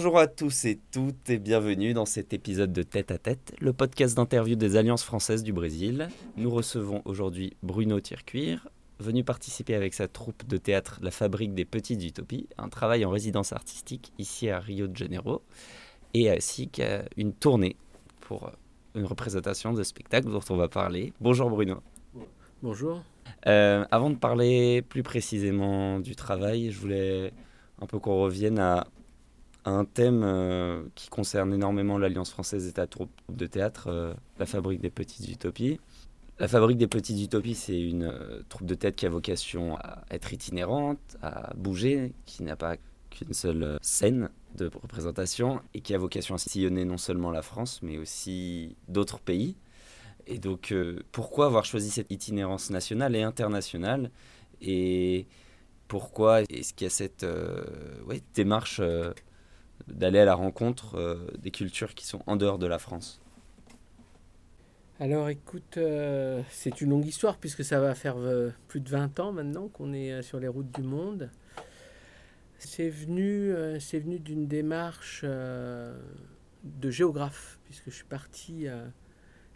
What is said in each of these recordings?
Bonjour à tous et toutes et bienvenue dans cet épisode de Tête à Tête, le podcast d'interview des Alliances françaises du Brésil. Nous recevons aujourd'hui Bruno Tircuir, venu participer avec sa troupe de théâtre La Fabrique des Petites Utopies, un travail en résidence artistique ici à Rio de Janeiro, et ainsi qu'une tournée pour une représentation de spectacle dont on va parler. Bonjour Bruno. Bonjour. Euh, avant de parler plus précisément du travail, je voulais un peu qu'on revienne à, un thème euh, qui concerne énormément l'Alliance française et ta troupe de théâtre, euh, la Fabrique des Petites Utopies. La Fabrique des Petites Utopies, c'est une euh, troupe de théâtre qui a vocation à être itinérante, à bouger, qui n'a pas qu'une seule scène de représentation et qui a vocation à sillonner non seulement la France, mais aussi d'autres pays. Et donc, pourquoi avoir choisi cette itinérance nationale et internationale? Et pourquoi est-ce qu'il y a cette démarche d'aller à la rencontre euh, des cultures qui sont en dehors de la France Alors écoute, euh, c'est une longue histoire puisque ça va faire euh, plus de 20 ans maintenant qu'on est sur les routes du monde. C'est venu, c'est venu d'une démarche de géographe puisque je suis parti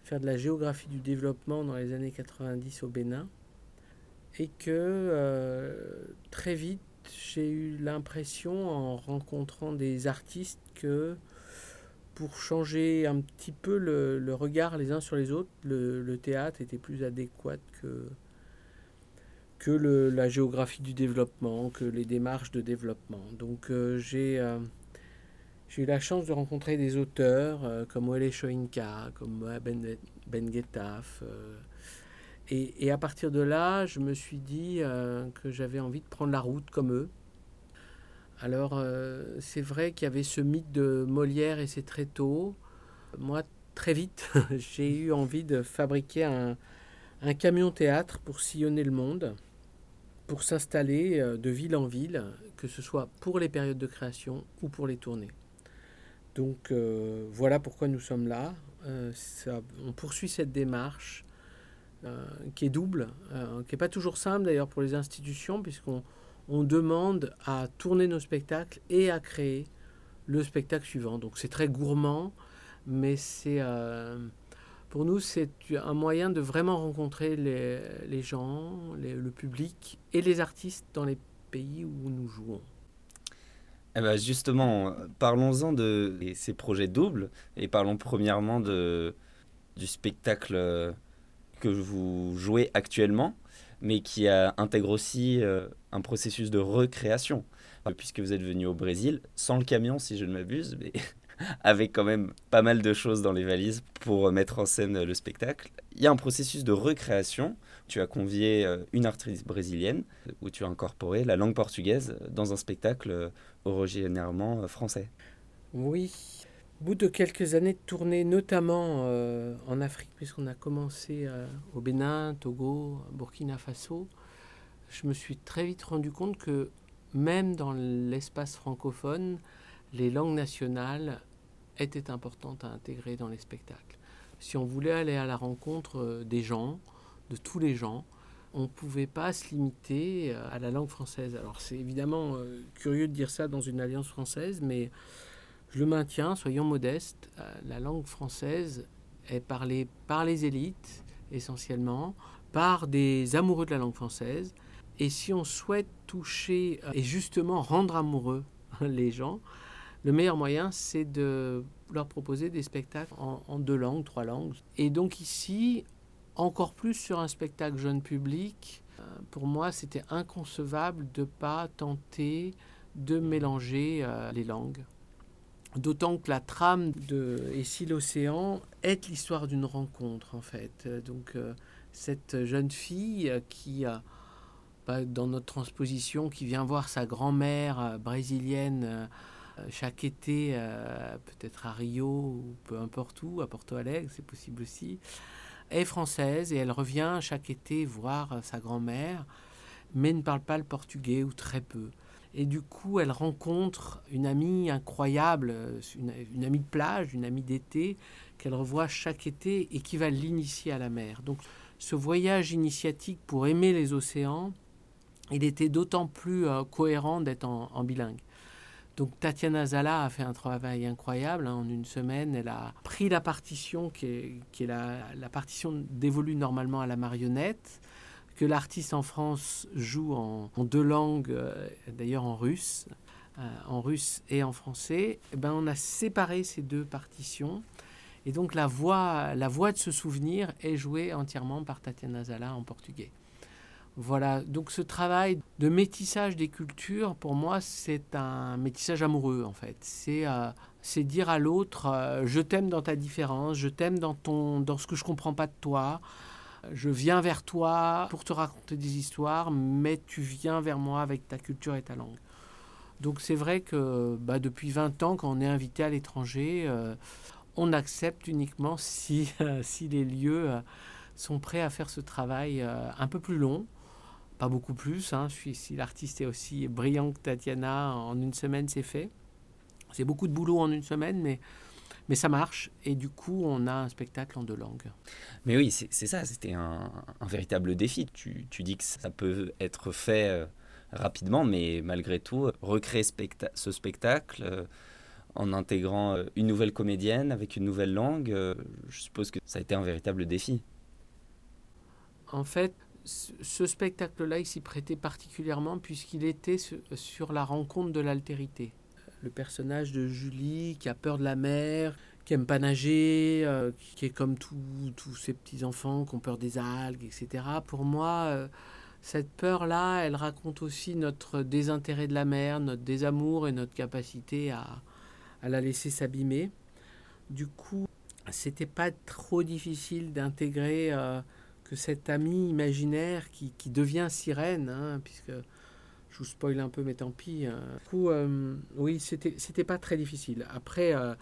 faire de la géographie du développement dans les années 90 au Bénin et que très vite j'ai eu l'impression en rencontrant des artistes que pour changer un petit peu le, le regard les uns sur les autres, le, le théâtre était plus adéquat que, que le- la géographie du développement, que les démarches de développement. Donc euh, j'ai euh, eu la chance de rencontrer des auteurs euh, comme Wele Soyinka, comme Ben, ben Guetaf, euh, et, à partir de là, je me suis dit euh, que j'avais envie de prendre la route comme eux. Alors, euh, c'est vrai qu'il y avait ce mythe de Molière et très tôt. Moi, très vite, j'ai eu envie de fabriquer un, camion théâtre pour sillonner le monde, pour s'installer euh, de ville en ville, que ce soit pour les périodes de création ou pour les tournées. Donc, voilà pourquoi nous sommes là. On poursuit cette démarche qui est double, euh, qui n'est pas toujours simple d'ailleurs pour les institutions, puisqu'on on demande à tourner nos spectacles et à créer le spectacle suivant. Donc c'est très gourmand, mais c'est euh, pour nous c'est un moyen de vraiment rencontrer les, gens, le public et les artistes dans les pays où nous jouons. Eh ben Justement, euh, parlons-en de ces projets doubles et parlons premièrement du spectacle euh, que vous jouez actuellement, mais qui intègre aussi euh, un processus de recréation. Puisque vous êtes venu au Brésil, sans le camion si je ne m'abuse, mais avec quand même pas mal de choses dans les valises pour mettre en scène le spectacle. Il y a un processus de recréation. Tu as convié euh, une artiste brésilienne où tu as incorporé la langue portugaise dans un spectacle euh, originairement français. Oui. Au bout de quelques années de tournée, notamment euh, en Afrique, puisqu'on a commencé euh, au Bénin, Togo, Burkina Faso, je me suis très vite rendu compte que même dans l'espace francophone, les langues nationales étaient importantes à intégrer dans les spectacles. Si on voulait aller à la rencontre euh, des gens, de tous les gens, on ne pouvait pas se limiter à la langue française. Alors c'est évidemment curieux de dire ça dans une alliance française, mais je maintiens, soyons modestes, euh, la langue française est parlée par les élites essentiellement, par des amoureux de la langue française. Et si on souhaite toucher euh, et justement rendre amoureux les gens, le meilleur moyen, c'est de leur proposer des spectacles en, deux langues, trois langues. Et donc ici, encore plus sur un spectacle jeune public, euh, pour moi, c'était inconcevable de ne pas tenter de mélanger les langues. D'autant que la trame de Et si l'océan est l'histoire d'une rencontre, en fait. Donc, euh, cette jeune fille euh, qui, bah, dans notre transposition, qui vient voir sa grand-mère euh, brésilienne chaque été, peut-être à Rio ou peu importe où, à Porto Alegre, c'est possible aussi, est française et elle revient chaque été voir sa grand-mère, mais ne parle pas le portugais ou très peu. Et du coup, elle rencontre une amie incroyable, une, amie de plage, une amie d'été, qu'elle revoit chaque été et qui va l'initier à la mer. Donc ce voyage initiatique pour aimer les océans, il était d'autant plus euh, cohérent d'être en, bilingue. Donc Tatiana Zala a fait un travail incroyable. Hein. En une semaine, elle a pris la partition qui est, la, partition dévolue normalement à la marionnette, que l'artiste en France joue en, deux langues, euh, d'ailleurs en russe, euh, en russe et en français. Eh ben, on a séparé ces deux partitions. Et donc la voix, la voix de ce souvenir est jouée entièrement par Tatiana Zala en portugais. Voilà, donc ce travail de métissage des cultures, pour moi, c'est un métissage amoureux, en fait. C'est euh, dire à l'autre, je t'aime dans ta différence, je t'aime dans, ton, dans ce que je comprends pas de toi, je viens vers toi pour te raconter des histoires, mais tu viens vers moi avec ta culture et ta langue. Donc c'est vrai que bah, depuis 20 ans, quand on est invité à l'étranger, euh, on accepte uniquement si, si les lieux sont prêts à faire ce travail un peu plus long pas beaucoup plus. Hein. Si l'artiste est aussi brillant que Tatiana, en une semaine, c'est fait. C'est beaucoup de boulot en une semaine, mais, mais ça marche. Et du coup, on a un spectacle en deux langues. Mais oui, c'est ça, c'était un, véritable défi. Tu, tu, dis que ça peut être fait euh, rapidement, mais malgré tout, recréer ce spectacle euh, en intégrant euh, une nouvelle comédienne avec une nouvelle langue, je suppose que ça a été un véritable défi. En fait, ce spectacle-là, il s'y prêtait particulièrement puisqu'il était sur la rencontre de l'altérité. Le personnage de Julie qui a peur de la mer, qui aime pas nager, euh, qui est comme tous ces petits-enfants qui ont peur des algues, etc. Pour moi, euh, cette peur-là, elle raconte aussi notre désintérêt de la mer, notre désamour et notre capacité à, à la laisser s'abîmer. Du coup, c'était pas trop difficile d'intégrer... Euh, que cet ami imaginaire qui, qui devient sirène, hein, puisque je vous spoil un peu, mais tant pis. Hein. Du coup, euh, oui, c'était, c'était pas très difficile. Après, euh,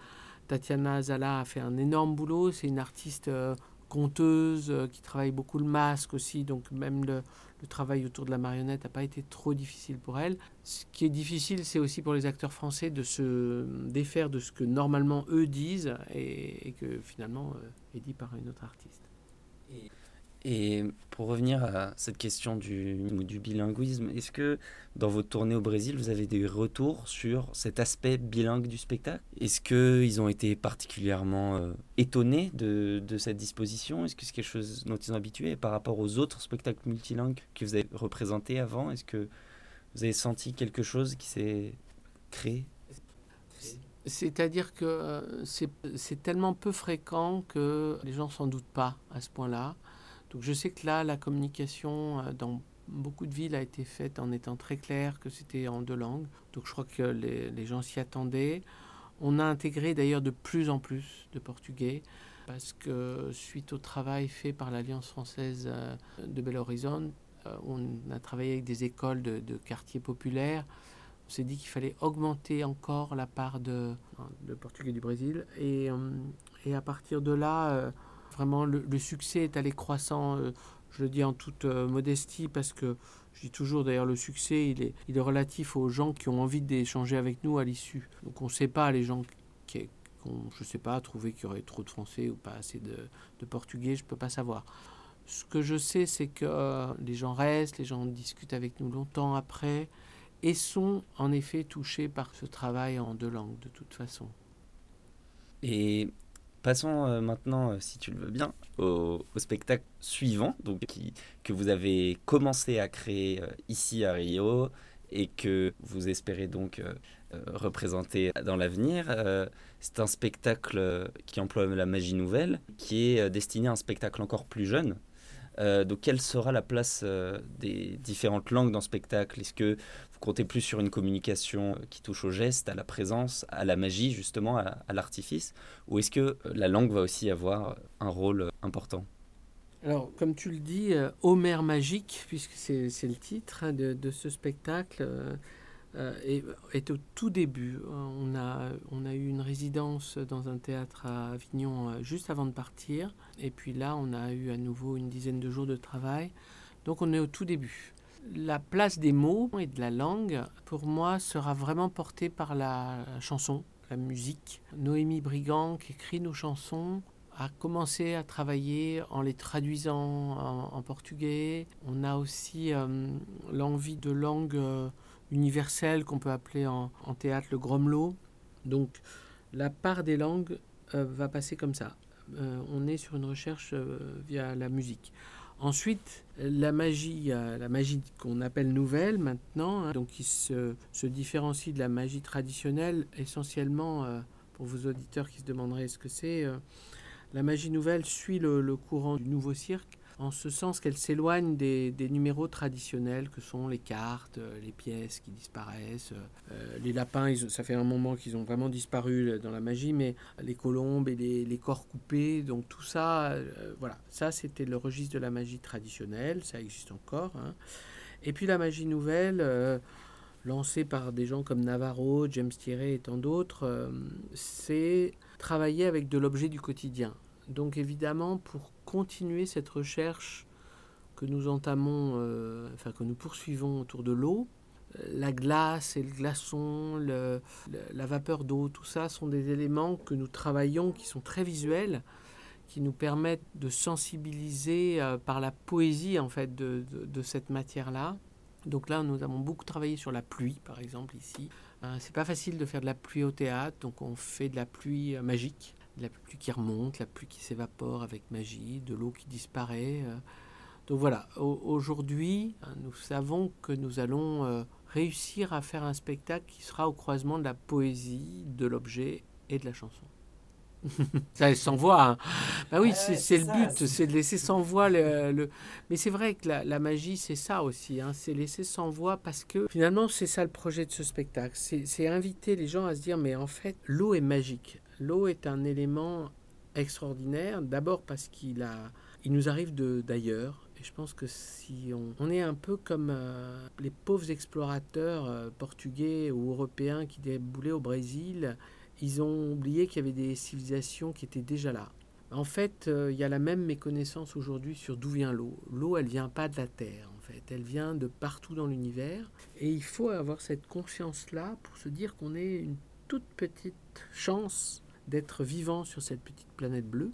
Tatiana Zala a fait un énorme boulot. C'est une artiste euh, conteuse qui travaille beaucoup le masque aussi, donc même le, travail autour de la marionnette n'a pas été trop difficile pour elle. Ce qui est difficile, c'est aussi pour les acteurs français de se défaire de ce que normalement eux disent et que finalement est dit par une autre artiste. Et pour revenir à cette question du, du bilinguisme, est-ce que dans votre tournée au Brésil, vous avez des retours sur cet aspect bilingue du spectacle? Est-ce qu'ils ont été particulièrement euh, étonnés de, de, cette disposition? Est-ce que c'est quelque chose dont ils sont habitués? Par rapport aux autres spectacles multilingues que vous avez représentés avant Est-ce que vous avez senti quelque chose qui s'est créé? C'est-à-dire que euh, c'est tellement peu fréquent que les gens s'en doutent pas à ce point-là. Donc je sais que là, la communication euh, dans beaucoup de villes a été faite en étant très clair que c'était en deux langues. Donc je crois que les, gens s'y attendaient. On a intégré d'ailleurs de plus en plus de portugais parce que suite au travail fait par l'Alliance française euh, de Belo Horizonte, euh, on a travaillé avec des écoles de, quartiers populaires. On s'est dit qu'il fallait augmenter encore la part de, portugais du Brésil. Et à partir de là, Vraiment, le, succès est allé croissant. Euh, je le dis en toute euh, modestie parce que je dis toujours d'ailleurs le succès il est, il est relatif aux gens qui ont envie d'échanger avec nous à l'issue. Donc on ne sait pas les gens qui ont, je sais pas, trouvé qu'il y aurait trop de français ou pas assez de, de portugais, je ne peux pas savoir. Ce que je sais, c'est que euh, les gens restent, les gens discutent avec nous longtemps après et sont en effet touchés par ce travail en deux langues de toute façon. Et Passons euh, maintenant, euh, si tu le veux bien, au, spectacle suivant, donc que vous avez commencé à créer euh, ici à Rio et que vous espérez donc représenter dans l'avenir. c'est un spectacle qui emploie la magie nouvelle, qui est destiné à un spectacle encore plus jeune. Donc, quelle sera la place des différentes langues dans ce spectacle? Est-ce que comptez plus sur une communication qui touche au geste, à la présence, à la magie, justement, à, l'artifice? Ou est-ce que euh, la langue va aussi avoir un rôle euh, important? Alors, comme tu le dis, euh, Homère magique, puisque c'est le titre hein, de, ce spectacle, est, au tout début. On a, on a eu une résidence dans un théâtre à Avignon juste avant de partir. Et puis là, on a eu à nouveau une dizaine de jours de travail. Donc on est au tout début. La place des mots et de la langue, pour moi, sera vraiment portée par la chanson, la musique. Noémie Brigand, qui écrit nos chansons, a commencé à travailler en les traduisant en, portugais. On a aussi euh, l'envie de langue euh, universelle qu'on peut appeler en, théâtre le gromelot. Donc la part des langues euh, va passer comme ça. on est sur une recherche via la musique. Ensuite, la magie, la magie qu'on appelle nouvelle maintenant, hein, donc qui se, différencie de la magie traditionnelle essentiellement, pour vos auditeurs qui se demanderaient ce que c'est, la magie nouvelle suit le, courant du nouveau cirque en ce sens qu'elle s'éloigne des, numéros traditionnels que sont les cartes, euh, les pièces qui disparaissent. Euh, les lapins, ça fait un moment qu'ils ont vraiment disparu dans la magie, mais les colombes et les, corps coupés, donc tout ça, euh, voilà, ça c'était le registre de la magie traditionnelle, ça existe encore. Hein. Et puis la magie nouvelle, lancée par des gens comme Navarro, James Thierry et tant d'autres, c'est travailler avec de l'objet du quotidien. Donc évidemment, pour continuer cette recherche que nous entamons, euh, enfin que nous poursuivons autour de l'eau, euh, la glace et le glaçon, la vapeur d'eau, tout ça sont des éléments que nous travaillons qui sont très visuels, qui nous permettent de sensibiliser euh, par la poésie en fait de, de cette matière-là. Donc là, nous avons beaucoup travaillé sur la pluie, par exemple ici. c'est pas facile de faire de la pluie au théâtre, donc on fait de la pluie magique la pluie qui remonte, la pluie qui s'évapore avec magie, de l'eau qui disparaît. Euh. Donc voilà, aujourd'hui, hein, nous savons que nous allons euh, réussir à faire un spectacle qui sera au croisement de la poésie, de l'objet et de la chanson. ça sans voix. Hein. Bah oui, c'est le but, c'est de laisser sans voix le. Mais c'est vrai que la, magie, c'est ça aussi. Hein. c'est laisser sans voix parce que finalement, c'est ça le projet de ce spectacle. C'est inviter les gens à se dire mais en fait, l'eau est magique. L'eau est un élément extraordinaire, d'abord parce qu'il a, il nous arrive d'ailleurs. Et je pense que si on, est un peu comme euh, les pauvres explorateurs euh, portugais ou européens qui déboulaient au Brésil, ils ont oublié qu'il y avait des civilisations qui étaient déjà là. En fait, euh, il y a la même méconnaissance aujourd'hui sur d'où vient l'eau. L'eau, elle vient pas de la Terre, en fait. Elle vient de partout dans l'univers. Et il faut avoir cette conscience-là pour se dire qu'on est une toute petite chance d'être vivant sur cette petite planète bleue,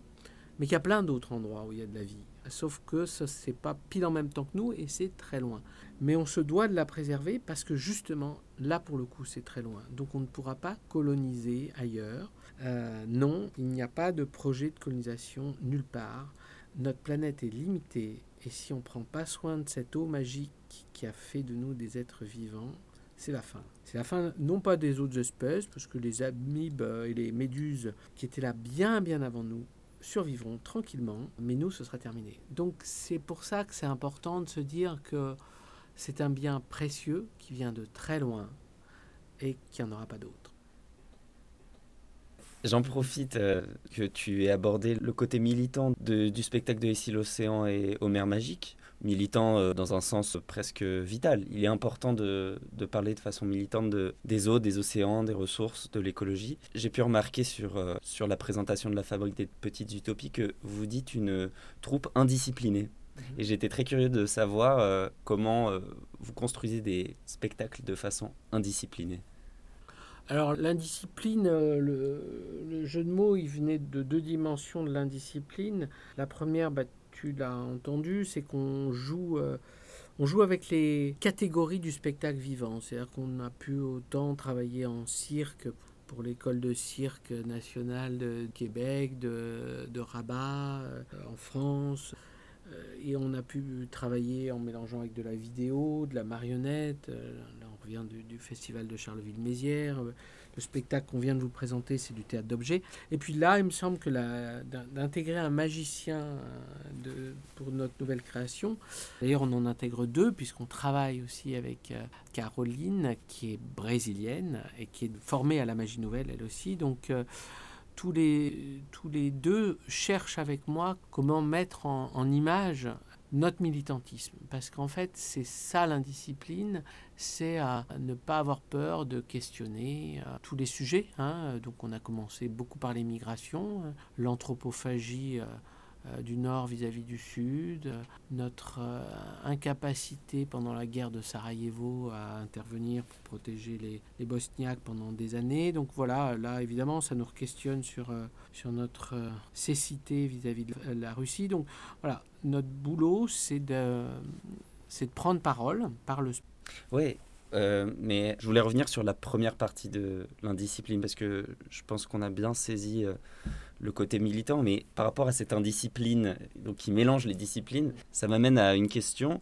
mais qu'il y a plein d'autres endroits où il y a de la vie. Sauf que ce n'est pas pile en même temps que nous et c'est très loin. Mais on se doit de la préserver parce que justement, là pour le coup, c'est très loin. Donc on ne pourra pas coloniser ailleurs. Euh, non, il n'y a pas de projet de colonisation nulle part. Notre planète est limitée et si on ne prend pas soin de cette eau magique qui a fait de nous des êtres vivants, c'est la fin. C'est la fin non pas des autres espèces, parce que les amibes et les méduses qui étaient là bien bien avant nous survivront tranquillement, mais nous, ce sera terminé. Donc c'est pour ça que c'est important de se dire que c'est un bien précieux qui vient de très loin et qu'il n'y en aura pas d'autre. J'en profite euh, que tu aies abordé le côté militant du spectacle de Ici l'océan et Homer Magique militant euh, dans un sens presque vital. Il est important de, parler de façon militante de, des eaux, des océans, des ressources, de l'écologie. J'ai pu remarquer sur, euh, sur la présentation de la Fabrique des Petites Utopies que vous dites une troupe indisciplinée. Mhm. Et j'étais très curieux de savoir euh, comment vous construisez des spectacles de façon indisciplinée. Alors l'indiscipline, le, le, jeu de mots, il venait de deux dimensions de l'indiscipline. La première, bah, tu l'as entendu, c'est qu'on joue, euh, on joue avec les catégories du spectacle vivant. C'est-à-dire qu'on a pu autant travailler en cirque pour l'école de cirque nationale de Québec, de, de Rabat, euh, en France. Euh, et on a pu travailler en mélangeant avec de la vidéo, de la marionnette. Là, on revient du, du festival de Charleville-Mézières. Le spectacle qu'on vient de vous présenter, c'est du théâtre d'objets. Et puis là, il me semble que d'intégrer un magicien euh, pour notre nouvelle création, d'ailleurs on en intègre deux, puisqu'on travaille aussi avec euh, Caroline, qui est brésilienne et qui est formée à la magie nouvelle, elle aussi. Donc euh, tous les, tous les deux cherchent avec moi comment mettre en, image notre militantisme. Parce qu'en fait, c'est ça l'indiscipline, c'est à ne pas avoir peur de questionner euh, tous les sujets. Hein. Donc on a commencé beaucoup par les migrations, euh, l'anthropophagie. Euh, du nord vis-à-vis du sud, notre euh, incapacité pendant la guerre de Sarajevo à intervenir pour protéger les, les, Bosniaques pendant des années. Donc voilà, là évidemment, ça nous questionne sur, euh, sur notre cécité vis-à-vis de la Russie. Donc voilà, notre boulot, c'est de, de prendre parole par le... Oui, euh, mais je voulais revenir sur la première partie de l'indiscipline parce que je pense qu'on a bien saisi euh, le côté militant, mais par rapport à cette indiscipline donc qui mélange les disciplines, ça m'amène à une question.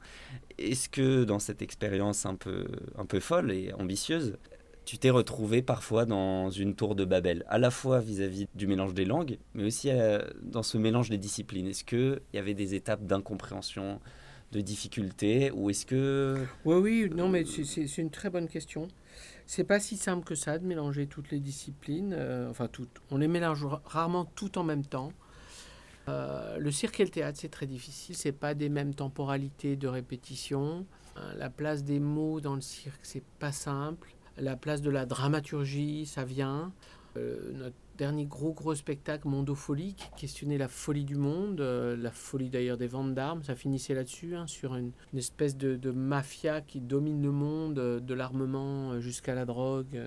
Est-ce que dans cette expérience un peu, un peu folle et ambitieuse, tu t'es retrouvé parfois dans une tour de Babel, à la fois vis-à-vis du mélange des langues, mais aussi euh, dans ce mélange des disciplines? Est-ce qu'il y avait des étapes d'incompréhension de difficultés ou est-ce que oui oui non mais c'est une très bonne question. C'est pas si simple que ça de mélanger toutes les disciplines euh, enfin toutes on les mélange rarement tout en même temps. Euh, le cirque et le théâtre c'est très difficile c'est pas des mêmes temporalités de répétition. Euh, la place des mots dans le cirque c'est pas simple. La place de la dramaturgie ça vient. Notre dernier gros gros spectacle Mondopholie qui questionnait la folie du monde, euh, la folie d'ailleurs des ventes d'armes, ça finissait là-dessus, hein, sur une, espèce de, mafia qui domine le monde, euh, de l'armement euh, jusqu'à la drogue.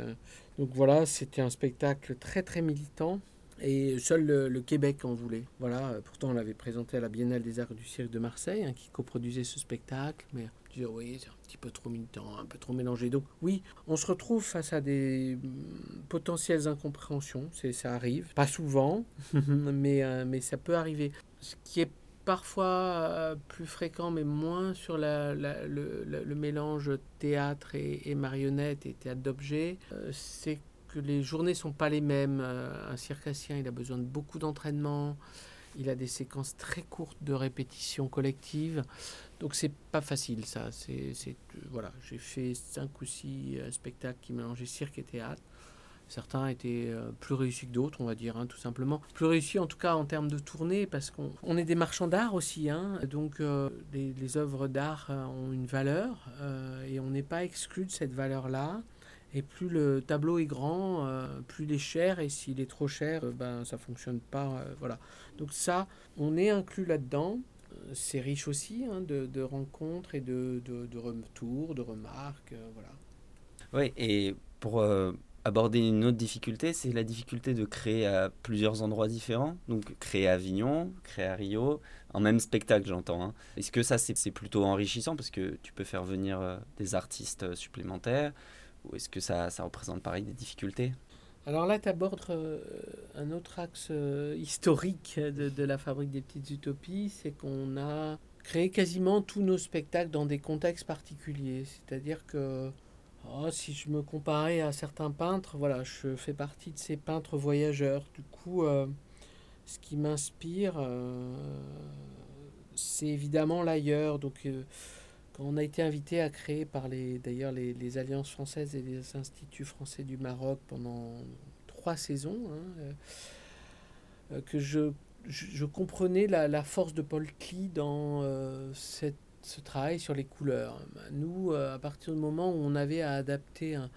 Donc voilà, c'était un spectacle très très militant. Et seul le, le, Québec en voulait. Voilà, pourtant on l'avait présenté à la Biennale des Arts du Cirque de Marseille, hein, qui coproduisait ce spectacle, mais disais, oui, c'est un petit peu trop militant, un peu trop mélangé. Donc oui, on se retrouve face à des mm, potentielles incompréhensions, c'est, ça arrive, pas souvent, mais, euh, mais ça peut arriver. Ce qui est parfois euh, plus fréquent, mais moins sur la, la, le, mélange théâtre et, et, marionnette et théâtre d'objet, euh, c'est que les journées sont pas les mêmes. un circassien, il a besoin de beaucoup d'entraînement. Il a des séquences très courtes de répétition collective. Donc c'est pas facile ça. C'est, c'est, voilà, j'ai fait cinq ou six euh, spectacles qui mélangeaient cirque et théâtre. Certains étaient euh, plus réussis que d'autres, on va dire, hein, tout simplement. Plus réussis en tout cas en termes de tournée, parce qu'on on est des marchands d'art aussi. Hein, donc euh, les, les, œuvres d'art ont une valeur euh, et on n'est pas exclu de cette valeur-là. Et plus le tableau est grand, euh, plus il est cher. Et s'il est trop cher, euh, ben, ça ne fonctionne pas. Euh, voilà. Donc ça, on est inclus là-dedans. C'est riche aussi hein, de, rencontres et de, retours, de remarques. voilà. Oui, et pour aborder une autre difficulté, c'est la difficulté de créer à plusieurs endroits différents. Donc créer à Avignon, créer à Rio, en même spectacle j'entends. Hein. Est-ce que ça c'est plutôt enrichissant parce que tu peux faire venir des artistes supplémentaires? Ou est-ce que ça, représente pareil des difficultés? Alors là, tu abordes euh, un autre axe euh, historique de, la fabrique des petites utopies, c'est qu'on a créé quasiment tous nos spectacles dans des contextes particuliers. C'est-à-dire que oh, si je me comparais à certains peintres, voilà, je fais partie de ces peintres voyageurs. Du coup, euh, ce qui m'inspire, c'est évidemment l'ailleurs. Donc on a été invité à créer par les, d'ailleurs les, alliances françaises et les instituts français du Maroc pendant trois saisons, hein, euh, que je, comprenais la, force de Paul Klee dans euh, cette, ce travail sur les couleurs. Nous, euh, à partir du moment où on avait à adapter un,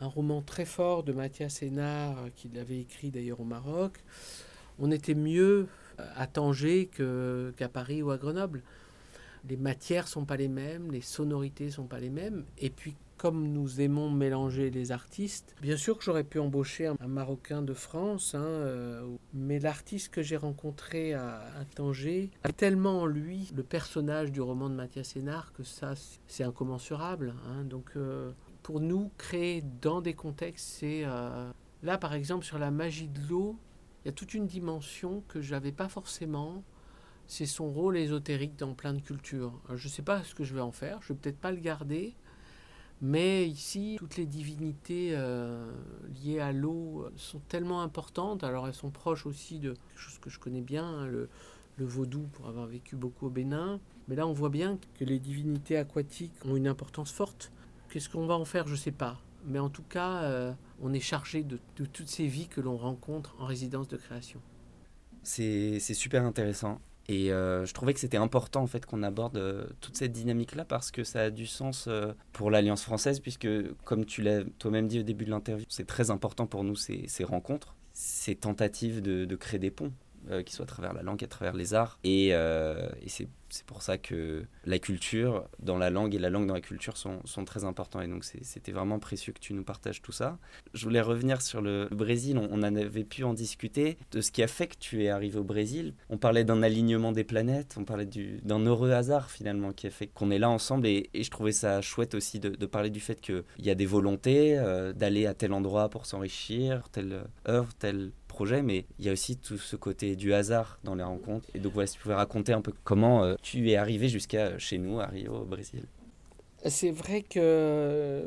roman très fort de Mathias Hénard, qu'il avait écrit d'ailleurs au Maroc, on était mieux à Tanger qu'à Paris ou à Grenoble les matières sont pas les mêmes, les sonorités sont pas les mêmes. Et puis, comme nous aimons mélanger les artistes, bien sûr que j'aurais pu embaucher un, Marocain de France, hein, euh, mais l'artiste que j'ai rencontré à, à, Tanger a tellement en lui le personnage du roman de Mathias Sénard que ça, c'est incommensurable. Hein. Donc, euh, pour nous, créer dans des contextes, c'est... Euh, là, par exemple, sur la magie de l'eau, il y a toute une dimension que j'avais pas forcément c'est son rôle ésotérique dans plein de cultures. Je ne sais pas ce que je vais en faire, je ne vais peut-être pas le garder, mais ici, toutes les divinités euh, liées à l'eau sont tellement importantes, alors elles sont proches aussi de quelque chose que je connais bien, hein, le, le vaudou pour avoir vécu beaucoup au Bénin, mais là on voit bien que les divinités aquatiques ont une importance forte. Qu'est-ce qu'on va en faire? Je ne sais pas. Mais en tout cas, euh, on est chargé de toutes ces vies que l'on rencontre en résidence de création. C'est super intéressant. Et je trouvais que c'était important en fait qu'on aborde toute cette dynamique-là parce que ça a du sens pour l'Alliance française, puisque comme tu l'as toi-même dit au début de l'interview, c'est très important pour nous ces, ces rencontres, ces tentatives de créer des ponts, qui soient à travers la langue, à travers les arts. Et, c'est c'est pour ça que la culture dans la langue et la langue dans la culture sont, sont très importants. Et donc, c'était vraiment précieux que tu nous partages tout ça. Je voulais revenir sur le Brésil. On, en avait pu en discuter de ce qui a fait que tu es arrivé au Brésil. On parlait d'un alignement des planètes. On parlait d'un heureux hasard, finalement, qui a fait qu'on est là ensemble. Et, je trouvais ça chouette aussi de, parler du fait qu'il y a des volontés euh, d'aller à tel endroit pour s'enrichir, telle œuvre, telle mais il y a aussi tout ce côté du hasard dans les rencontres. Et donc voilà, si tu pouvais raconter un peu comment euh, tu es arrivé jusqu'à chez nous, à Rio, au Brésil. C'est vrai que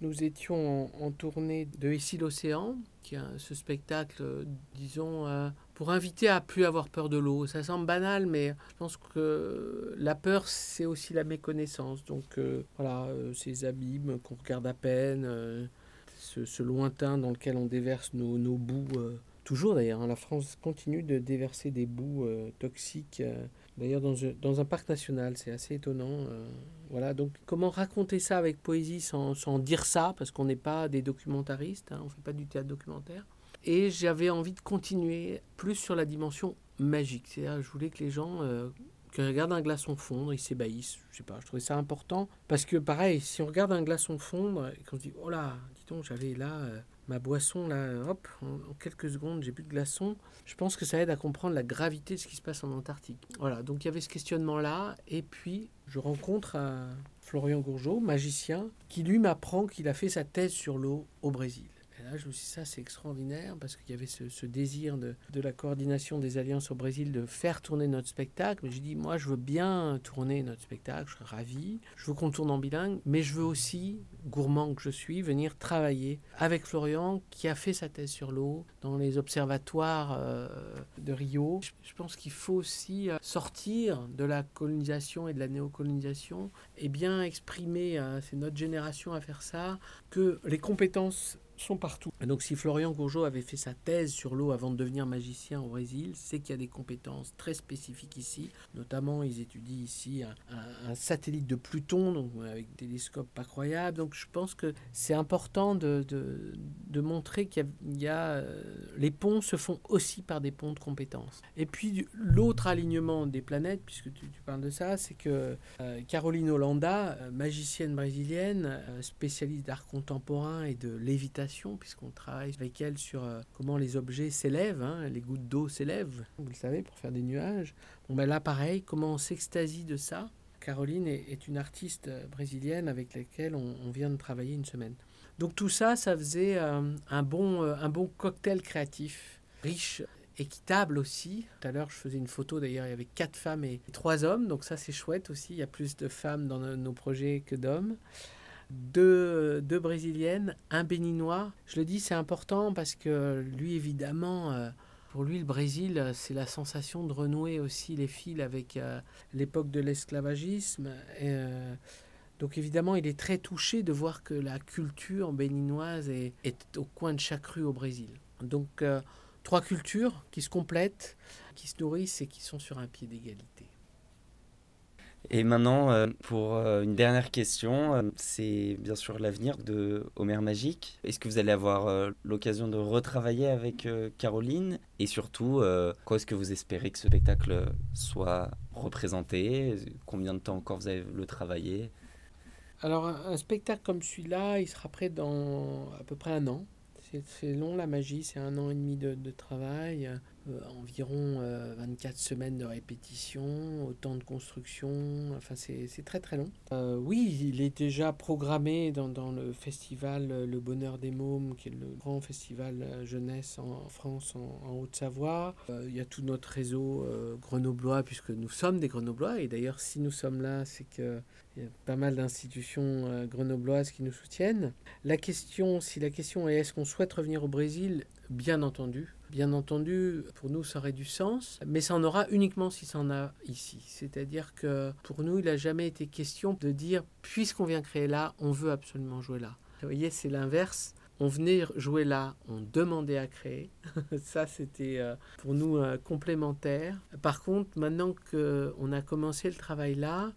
nous étions en, tournée de Ici l'océan, qui est ce spectacle, disons, euh, pour inviter à plus avoir peur de l'eau. Ça semble banal, mais je pense que la peur, c'est aussi la méconnaissance. Donc euh, voilà, ces abîmes qu'on regarde à peine, ce, lointain dans lequel on déverse nos, nos bouts Toujours d'ailleurs, hein, la France continue de déverser des boues euh, toxiques, euh, d'ailleurs dans, dans, un parc national, c'est assez étonnant. Euh, voilà, donc comment raconter ça avec poésie sans, dire ça, parce qu'on n'est pas des documentaristes, hein, on ne fait pas du théâtre documentaire. Et j'avais envie de continuer plus sur la dimension magique, c'est-à-dire je voulais que les gens qui regardent un glaçon fondre, ils s'ébahissent. Je sais pas, je trouvais ça important. Parce que pareil, si on regarde un glaçon fondre et qu'on se dit, oh là, dis donc, j'avais là ma boisson, là, hop, en, quelques secondes, j'ai plus de glaçons. Je pense que ça aide à comprendre la gravité de ce qui se passe en Antarctique. Voilà, donc il y avait ce questionnement-là. Et puis, je rencontre un Florian Gourgeot, magicien, qui lui m'apprend qu'il a fait sa thèse sur l'eau au Brésil je me suis dit, ça, c'est extraordinaire parce qu'il y avait ce, désir de, la coordination des alliances au Brésil de faire tourner notre spectacle. Mais j'ai dit, moi, je veux bien tourner notre spectacle, je serais ravi. Je veux qu'on tourne en bilingue, mais je veux aussi, gourmand que je suis, venir travailler avec Florian qui a fait sa thèse sur l'eau dans les observatoires euh, de Rio. Je, pense qu'il faut aussi euh, sortir de la colonisation et de la néocolonisation et bien exprimer, euh, c'est notre génération à faire ça, que les compétences sont partout. Donc si Florian Gourgeot avait fait sa thèse sur l'eau avant de devenir magicien au Brésil, c'est qu'il y a des compétences très spécifiques ici. Notamment, ils étudient ici un, satellite de Pluton, donc avec un télescope pas. Donc je pense que c'est important de, de, montrer qu'il y a, euh, les ponts se font aussi par des ponts de compétences. Et puis l'autre alignement des planètes, puisque tu, parles de ça, c'est que euh, Caroline Hollanda, euh, magicienne brésilienne, spécialiste d'art contemporain et de lévitation, puisqu'on travaille avec elle sur comment les objets s'élèvent, hein, les gouttes d'eau s'élèvent, vous le savez, pour faire des nuages. Bon, ben là, pareil, comment on s'extasie de ça? Caroline est, une artiste brésilienne avec laquelle on, vient de travailler une semaine. Donc tout ça, ça faisait euh, un, bon, un bon cocktail créatif, riche, équitable aussi. Tout à l'heure, je faisais une photo, d'ailleurs, il y avait quatre femmes et trois hommes, donc ça c'est chouette aussi, il y a plus de femmes dans nos projets que d'hommes deux, deux Brésiliennes, un Béninois. Je le dis, c'est important parce que lui, évidemment, euh, pour lui, le Brésil, c'est la sensation de renouer aussi les fils avec euh, l'époque de l'esclavagisme. Euh, donc évidemment, il est très touché de voir que la culture béninoise est, au coin de chaque rue au Brésil. Donc trois cultures qui se complètent, qui se nourrissent et qui sont sur un pied d'égalité. Et maintenant, euh, pour euh, une dernière question, euh, c'est bien sûr l'avenir de Homer Magique. Est-ce que vous allez avoir l'occasion de retravailler avec Caroline? Et surtout, quoi est-ce que vous espérez que ce spectacle soit représenté? Combien de temps encore vous allez le travailler? Alors, un, spectacle comme celui-là, il sera prêt dans à peu près un an. C'est long la magie, c'est un an et demi de, travail. Euh, environ 24 euh, semaines de répétition, autant de construction, enfin c'est très très long. Euh, oui, il est déjà programmé dans, dans, le festival Le Bonheur des Mômes, qui est le grand festival jeunesse en France, en, Haute-Savoie. il y a tout notre réseau grenoblois, puisque nous sommes des grenoblois, et d'ailleurs si nous sommes là, c'est qu'il y a pas mal d'institutions grenobloises qui nous soutiennent. La question, si la question est est-ce qu'on souhaite revenir au Brésil, bien entendu, Bien entendu, pour nous, ça aurait du sens, mais ça en aura uniquement si ça en a ici. C'est-à-dire que pour nous, il n'a jamais été question de dire, puisqu'on vient créer là, on veut absolument jouer là. Vous voyez, c'est l'inverse. on venait jouer là, on demandait à créer. Ça, c'était euh, pour nous euh, complémentaire. Par contre, maintenant qu'on a commencé le travail là,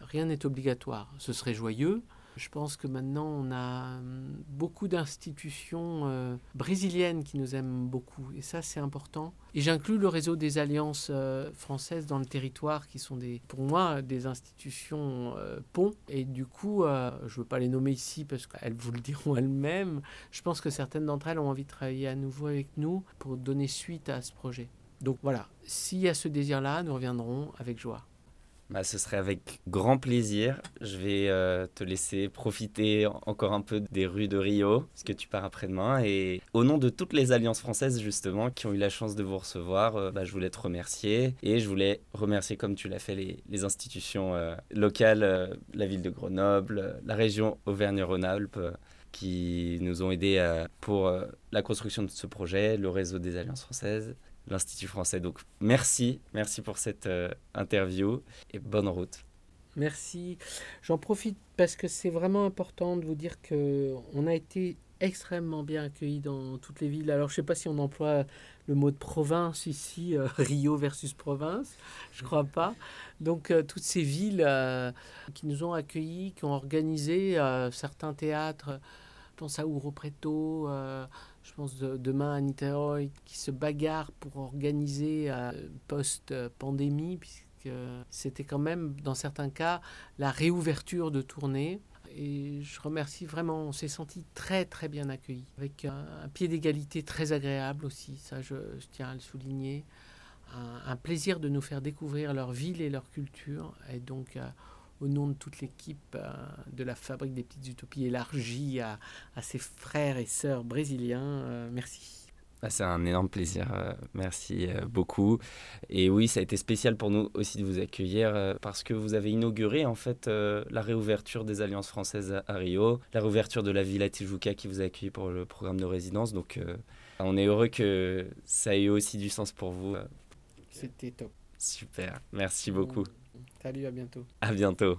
rien n'est obligatoire. Ce serait joyeux, je pense que maintenant, on a hum, beaucoup d'institutions euh, brésiliennes qui nous aiment beaucoup. Et ça, c'est important. Et j'inclus le réseau des alliances euh, françaises dans le territoire, qui sont des, pour moi des institutions euh, ponts. Et du coup, je ne veux pas les nommer ici parce qu'elles vous le diront elles-mêmes. Je pense que certaines d'entre elles ont envie de travailler à nouveau avec nous pour donner suite à ce projet. Donc voilà, s'il y a ce désir-là, nous reviendrons avec joie. Bah, ce serait avec grand plaisir. Je vais euh, te laisser profiter encore un peu des rues de Rio, parce que tu pars après-demain. Et au nom de toutes les alliances françaises, justement, qui ont eu la chance de vous recevoir, euh, bah, je voulais te remercier. Et je voulais remercier, comme tu l'as fait, les, institutions euh, locales, la ville de Grenoble, la région Auvergne-Rhône-Alpes qui nous ont aidés pour la construction de ce projet, le réseau des alliances françaises, l'Institut français. Donc merci, merci pour cette euh, interview et bonne route. Merci. J'en profite parce que c'est vraiment important de vous dire que on a été extrêmement bien accueillis dans toutes les villes. Alors je ne sais pas si on emploie le mot de province ici, euh, Rio versus province, je ne crois pas. Donc euh, toutes ces villes qui nous ont accueillis, qui ont organisé certains théâtres, je pense à Ouro Preto, je pense demain à Niteroi, qui se bagarre pour organiser euh, post-pandémie, puisque c'était quand même, dans certains cas, la réouverture de tournées. Et je remercie vraiment, on s'est senti très très bien accueillis, avec un, pied d'égalité très agréable aussi, ça je, tiens à le souligner. Un, plaisir de nous faire découvrir leur ville et leur culture. Et donc, euh, au nom de toute l'équipe euh, de la Fabrique des Petites Utopies élargie à, ses frères et sœurs brésiliens. Euh, merci. Ah, c'est un énorme plaisir, euh, merci beaucoup. Et oui, ça a été spécial pour nous aussi de vous accueillir parce que vous avez inauguré en fait la réouverture des alliances françaises à, Rio, la réouverture de la Villa Tijuca qui vous a accueilli pour le programme de résidence. Donc on est heureux que ça ait aussi du sens pour vous. C'était top. Super, merci beaucoup. Salut, à bientôt. À bientôt.